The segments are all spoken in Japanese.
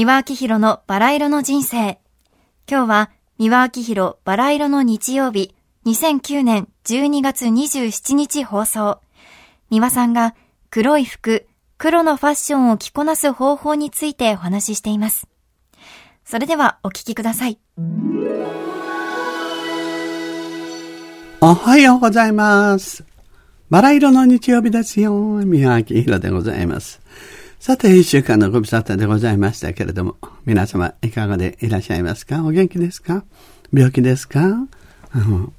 三輪明宏のバラ色の人生。今日は三輪明宏バラ色の日曜日、2009年12月27日放送。三輪さんが黒い服、黒のファッションを着こなす方法についてお話ししています。それではお聞きください。おはようございます。バラ色の日曜日ですよ。宮脇宏でございます。さて、一週間のご無沙汰でございましたけれども、皆様いかがでいらっしゃいますか？お元気ですか？病気ですか、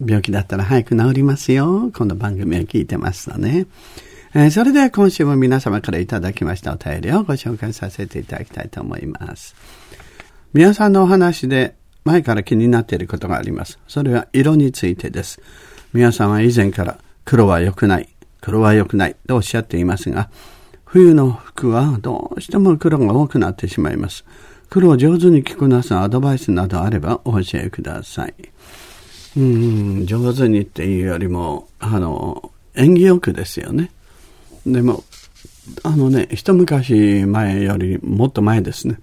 病気だったら早く治りますよ。この番組を聞いてますとね。えー、それでは今週も皆様からいただきましたお便りをご紹介させていただきたいと思います。皆さんのお話で前から気になっていることがあります。それは色についてです。皆さんは以前から黒は良くない、黒は良くないとおっしゃっていますが、冬の服はどうしても黒が多くなってしまいます。黒を上手に着こなすアドバイスなどあればお教えください。うん、上手にっていうよりも、あの、縁起よくですよね。でも、あのね、一昔前よりもっと前ですね。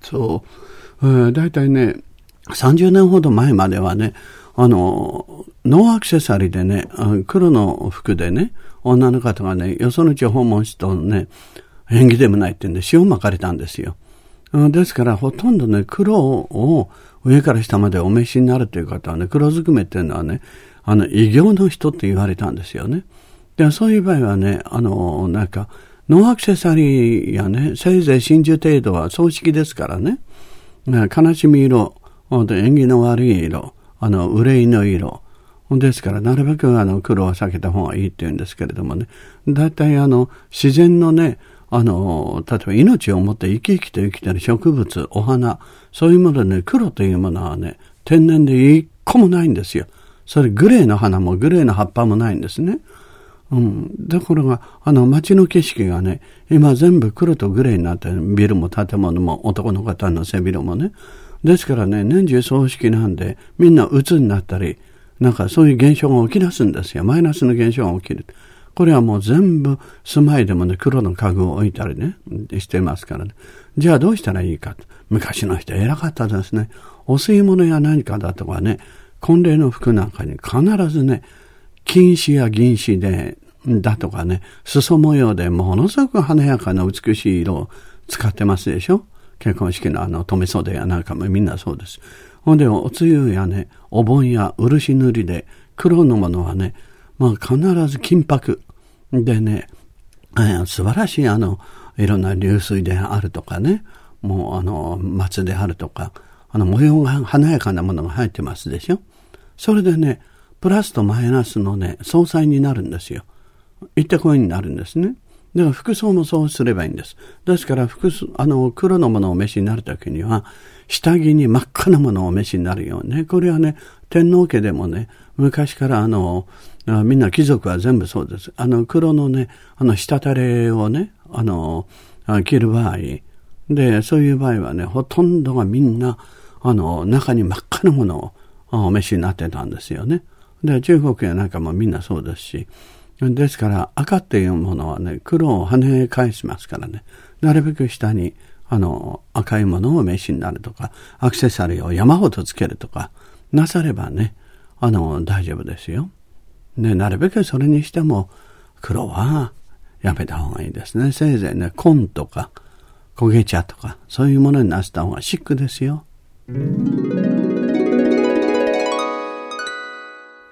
そう、えー、大体ね、30年ほど前まではね、あの、ノーアクセサリーでね、黒の服でね、女の方がね、よその地を訪問しとね、縁起でもないってんで塩まかれたんですよ。ですから、ほとんどね、黒を上から下までお召しになるという方はね、黒ずくめっていうのはね、あの、異形の人って言われたんですよね。で、そういう場合はね、あの、なんか、ノーアクセサリーやね、せいぜい真珠程度は葬式ですからね、悲しみ色、縁起の悪い色、あの、憂いの色。ですから、なるべくあの、黒は避けた方がいいって言うんですけれどもね。大体あの、自然のね、あの、例えば命を持って生き生きと生きてる植物、お花、そういうものでね、黒というものはね、天然で一個もないんですよ。それグレーの花もグレーの葉っぱもないんですね。うん。ところが、あの街の景色がね、今全部黒とグレーになってる、ビルも建物も男の方の背広もね。ですからね、年中葬式なんで、みんな鬱になったり、なんかそういう現象が起き出すんですよ。マイナスの現象が起きる。これはもう全部住まいでもね、黒の家具を置いたりね、してますからね。じゃあどうしたらいいか。昔の人偉かったですね。お吸い物や何かだとかね、婚礼の服なんかに必ずね、金糸や銀糸で、だとかね、裾模様でものすごく華やかな美しい色を使ってますでしょ結婚式のあの、留め袖やなんかもみんなそうです。ほんで、おつゆやね、お盆や漆塗りで、黒のものはね、まあ必ず金箔でね、えー、素晴らしいあの、いろんな流水であるとかね、もうあの、松であるとか、あの模様が華やかなものが入ってますでしょそれでね、プラスとマイナスのね、相殺になるんですよ。行ってこいになるんですね。だから服装もそうすればいいんです。ですから服装、あの、黒のものをお召しになるときには、下着に真っ赤なものをお召しになるようにね。これはね、天皇家でもね、昔からあの、みんな貴族は全部そうです。あの、黒のね、あの、滴れをね、あの、着る場合、で、そういう場合はね、ほとんどがみんな、あの、中に真っ赤なものをお召しになってたんですよね。で、中国やなんかもみんなそうですし、ですから赤っていうものはね、黒を跳ね返しますからね、なるべく下にあの赤いものを召しになるとか、アクセサリーを山ほどつけるとか、なさればね、あの、大丈夫ですよ。ね、なるべくそれにしても黒はやめた方がいいですね。せいぜいね、紺とか焦げ茶とか、そういうものになした方がシックですよ。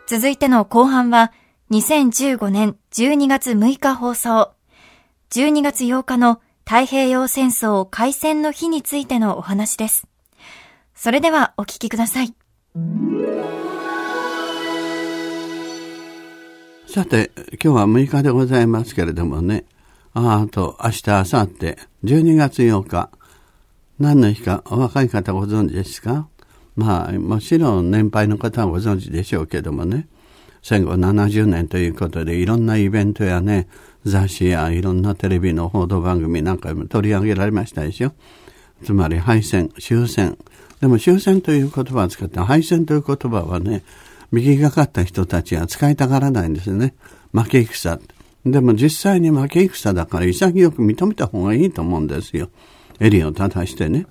続いての後半は、2015年12月6日放送、12月8日の太平洋戦争開戦の日についてのお話です。それではお聞きください。さて、今日は6日でございますけれどもね、ああと明日、明後日、12月8日、何の日かお若い方ご存知ですか？まあ、もちろん年配の方はご存知でしょうけどもね、戦後70年ということでいろんなイベントやね、雑誌やいろんなテレビの報道番組なんかも取り上げられましたでしょ。つまり敗戦、終戦。でも終戦という言葉を使って敗戦という言葉はね、右がかった人たちは使いたがらないんですよね。負け戦。でも実際に負け戦だから潔く認めた方がいいと思うんですよ。襟を正してね。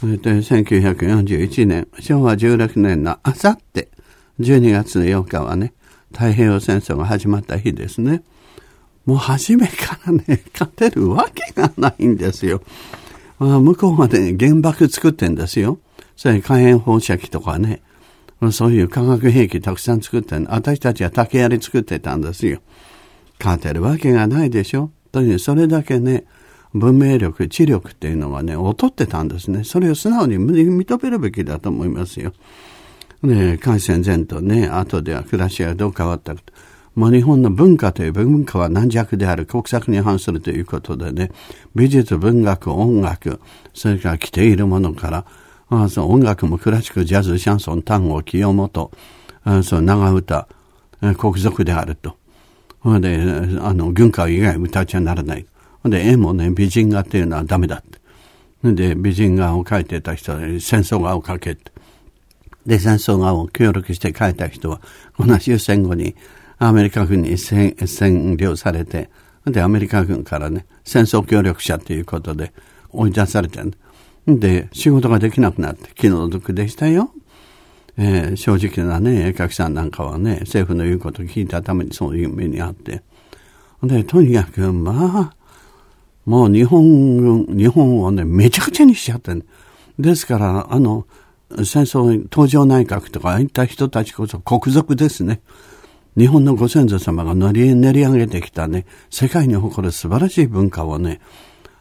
それで、1941年、昭和16年のあさって、12月の8日はね、太平洋戦争が始まった日ですね。もう初めからね、勝てるわけがないんですよ。あ向こうまで、ね、原爆作ってんですよ。それ火炎放射器とかね、そういう化学兵器たくさん作って私たちは竹槍作ってたんですよ。勝てるわけがないでしょ。とにそれだけね、文明力、知力っていうのがね、劣ってたんですね。それを素直に認めるべきだと思いますよ。ね、海戦前とね、後では暮らしがどう変わったか。もう日本の文化という文化は軟弱である、国策に反するということでね、美術、文学、音楽、それから着ているものから、あその音楽もクラシック、ジャズ、シャンソン、単語、清本、あその長歌、国賊であると。で、あの、軍歌以外歌っちゃならない。で、絵もね、美人画っていうのはダメだって。で、美人画を描いてた人は戦争画を描けって。で、戦争画を協力して描いた人は、同じ戦後にアメリカ軍に占領されて、で、アメリカ軍からね、戦争協力者ということで追い出されてで、仕事ができなくなって気の毒でしたよ。えー、正直なね、絵描きさんなんかはね、政府の言うことを聞いたためにそういう目にあって。で、とにかく、まあ、もう日本軍、日本をね、めちゃくちゃにしちゃって。ですから、あの、戦争、東条内閣とか、ああいった人たちこそ国賊ですね。日本のご先祖様が練り上げてきたね、世界に誇る素晴らしい文化をね、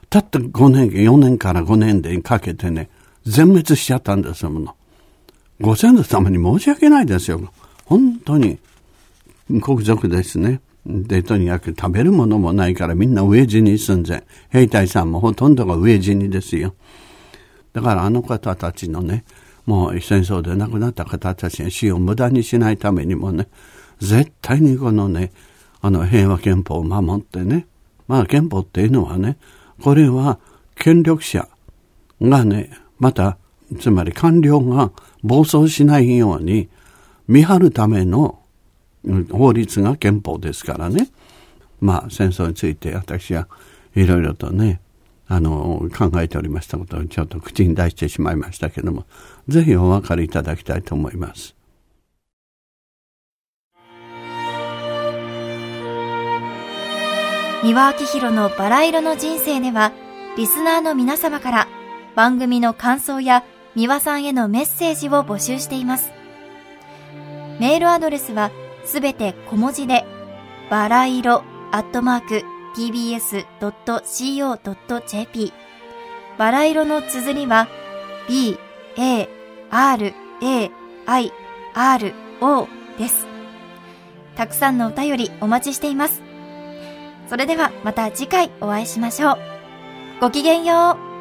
たった5年、4年から5年でかけてね、全滅しちゃったんですもの。ご先祖様に申し訳ないですよ。本当に、国賊ですね。で、とにかく食べるものもないからみんな飢え死に住んで、兵隊さんもほとんどが飢え死にですよ。だからあの方たちのね、もう戦争で亡くなった方たちの死を無駄にしないためにもね、絶対にこのね、あの平和憲法を守ってね、まあ憲法っていうのはね、これは権力者がね、また、つまり官僚が暴走しないように見張るための法律が憲法ですからね。まあ戦争について私はいろいろとね、あの、考えておりましたことをちょっと口に出してしまいましたけども、ぜひお分かりいただきたいと思います。三輪明宏のバラ色の人生では、リスナーの皆様から番組の感想や三輪さんへのメッセージを募集しています。メールアドレスはすべて小文字で、バラ色アットマーク tbs.co.jp バラ色の綴りは b, a, r, a, i, r, o です。たくさんのお便りお待ちしています。それではまた次回お会いしましょう。ごきげんよう。